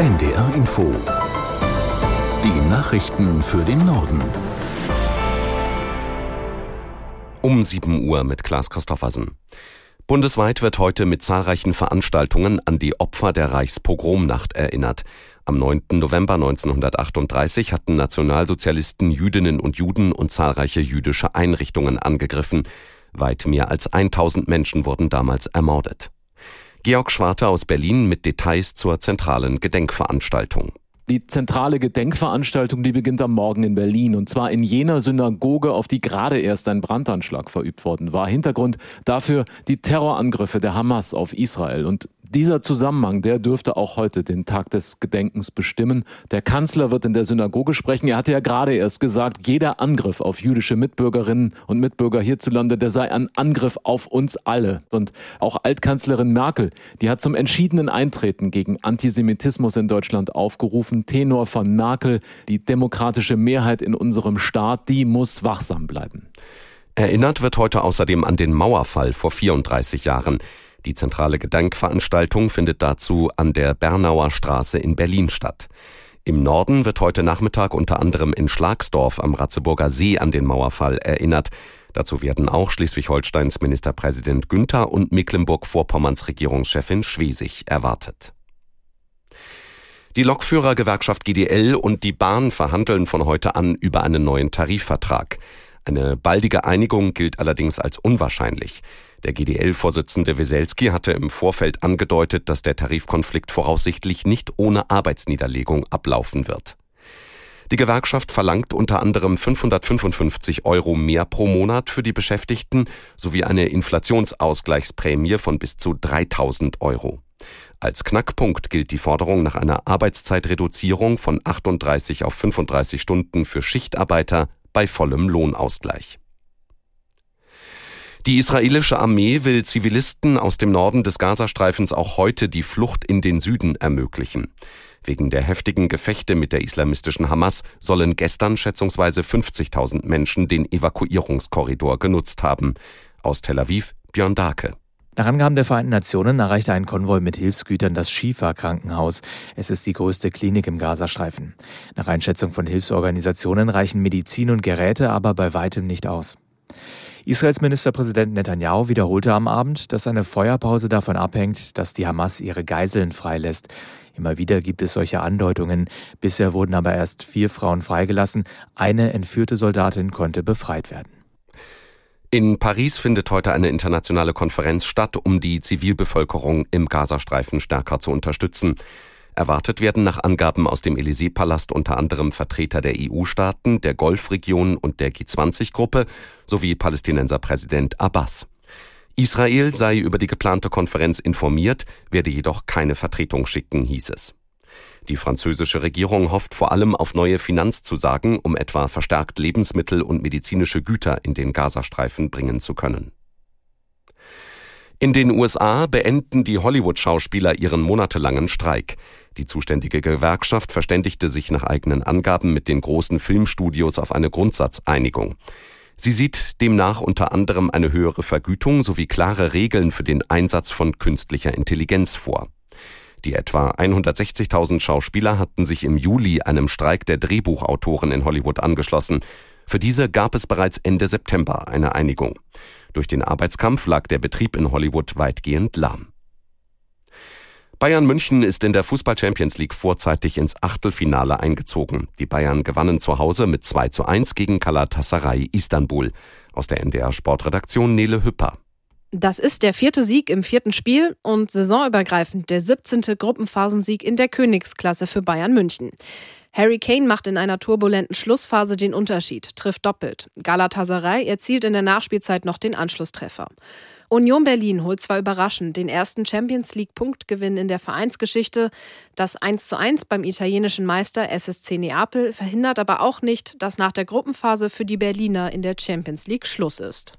NDR Info. Die Nachrichten für den Norden. Um 7 Uhr mit Klaas Christoffersen. Bundesweit wird heute mit zahlreichen Veranstaltungen an die Opfer der Reichspogromnacht erinnert. Am 9. November 1938 hatten Nationalsozialisten Jüdinnen und Juden und zahlreiche jüdische Einrichtungen angegriffen. Weit mehr als 1000 Menschen wurden damals ermordet. Georg Schwarte aus Berlin mit Details zur zentralen Gedenkveranstaltung. Die zentrale Gedenkveranstaltung, die beginnt am Morgen in Berlin und zwar in jener Synagoge, auf die gerade erst ein Brandanschlag verübt worden war. Hintergrund dafür die Terrorangriffe der Hamas auf Israel und dieser Zusammenhang, der dürfte auch heute den Tag des Gedenkens bestimmen. Der Kanzler wird in der Synagoge sprechen. Er hatte ja gerade erst gesagt, jeder Angriff auf jüdische Mitbürgerinnen und Mitbürger hierzulande, der sei ein Angriff auf uns alle. Und auch Altkanzlerin Merkel, die hat zum entschiedenen Eintreten gegen Antisemitismus in Deutschland aufgerufen. Tenor von Merkel, die demokratische Mehrheit in unserem Staat, die muss wachsam bleiben. Erinnert wird heute außerdem an den Mauerfall vor 34 Jahren. Die zentrale Gedenkveranstaltung findet dazu an der Bernauer Straße in Berlin statt. Im Norden wird heute Nachmittag unter anderem in Schlagsdorf am Ratzeburger See an den Mauerfall erinnert. Dazu werden auch Schleswig-Holsteins Ministerpräsident Günther und Mecklenburg-Vorpommerns Regierungschefin Schwesig erwartet. Die Lokführergewerkschaft GDL und die Bahn verhandeln von heute an über einen neuen Tarifvertrag. Eine baldige Einigung gilt allerdings als unwahrscheinlich. Der GDL-Vorsitzende Weselski hatte im Vorfeld angedeutet, dass der Tarifkonflikt voraussichtlich nicht ohne Arbeitsniederlegung ablaufen wird. Die Gewerkschaft verlangt unter anderem 555 Euro mehr pro Monat für die Beschäftigten sowie eine Inflationsausgleichsprämie von bis zu 3000 Euro. Als Knackpunkt gilt die Forderung nach einer Arbeitszeitreduzierung von 38 auf 35 Stunden für Schichtarbeiter bei vollem Lohnausgleich. Die israelische Armee will Zivilisten aus dem Norden des Gazastreifens auch heute die Flucht in den Süden ermöglichen. Wegen der heftigen Gefechte mit der islamistischen Hamas sollen gestern schätzungsweise 50.000 Menschen den Evakuierungskorridor genutzt haben. Aus Tel Aviv Björn Darke. Nach Angaben der Vereinten Nationen erreichte ein Konvoi mit Hilfsgütern das Shifa-Krankenhaus. Es ist die größte Klinik im Gazastreifen. Nach Einschätzung von Hilfsorganisationen reichen Medizin und Geräte aber bei weitem nicht aus. Israels Ministerpräsident Netanyahu wiederholte am Abend, dass eine Feuerpause davon abhängt, dass die Hamas ihre Geiseln freilässt. Immer wieder gibt es solche Andeutungen. Bisher wurden aber erst vier Frauen freigelassen. Eine entführte Soldatin konnte befreit werden. In Paris findet heute eine internationale Konferenz statt, um die Zivilbevölkerung im Gazastreifen stärker zu unterstützen. Erwartet werden nach Angaben aus dem Élysée-Palast unter anderem Vertreter der EU-Staaten, der Golfregion und der G20-Gruppe sowie Palästinenserpräsident Abbas. Israel sei über die geplante Konferenz informiert, werde jedoch keine Vertretung schicken, hieß es. Die französische Regierung hofft vor allem auf neue Finanzzusagen, um etwa verstärkt Lebensmittel und medizinische Güter in den Gazastreifen bringen zu können. In den USA beenden die Hollywood-Schauspieler ihren monatelangen Streik. Die zuständige Gewerkschaft verständigte sich nach eigenen Angaben mit den großen Filmstudios auf eine Grundsatzeinigung. Sie sieht demnach unter anderem eine höhere Vergütung sowie klare Regeln für den Einsatz von künstlicher Intelligenz vor. Die etwa 160.000 Schauspieler hatten sich im Juli einem Streik der Drehbuchautoren in Hollywood angeschlossen. Für diese gab es bereits Ende September eine Einigung. Durch den Arbeitskampf lag der Betrieb in Hollywood weitgehend lahm. Bayern München ist in der Fußball Champions League vorzeitig ins Achtelfinale eingezogen. Die Bayern gewannen zu Hause mit 2 zu 1 gegen Galatasaray Istanbul. Aus der NDR Sportredaktion Nele Hüpper. Das ist der vierte Sieg im vierten Spiel und saisonübergreifend der 17. Gruppenphasensieg in der Königsklasse für Bayern München. Harry Kane macht in einer turbulenten Schlussphase den Unterschied, trifft doppelt. Galatasaray erzielt in der Nachspielzeit noch den Anschlusstreffer. Union Berlin holt zwar überraschend den ersten Champions League Punktgewinn in der Vereinsgeschichte. Das 1 zu 1 beim italienischen Meister SSC Neapel verhindert aber auch nicht, dass nach der Gruppenphase für die Berliner in der Champions League Schluss ist.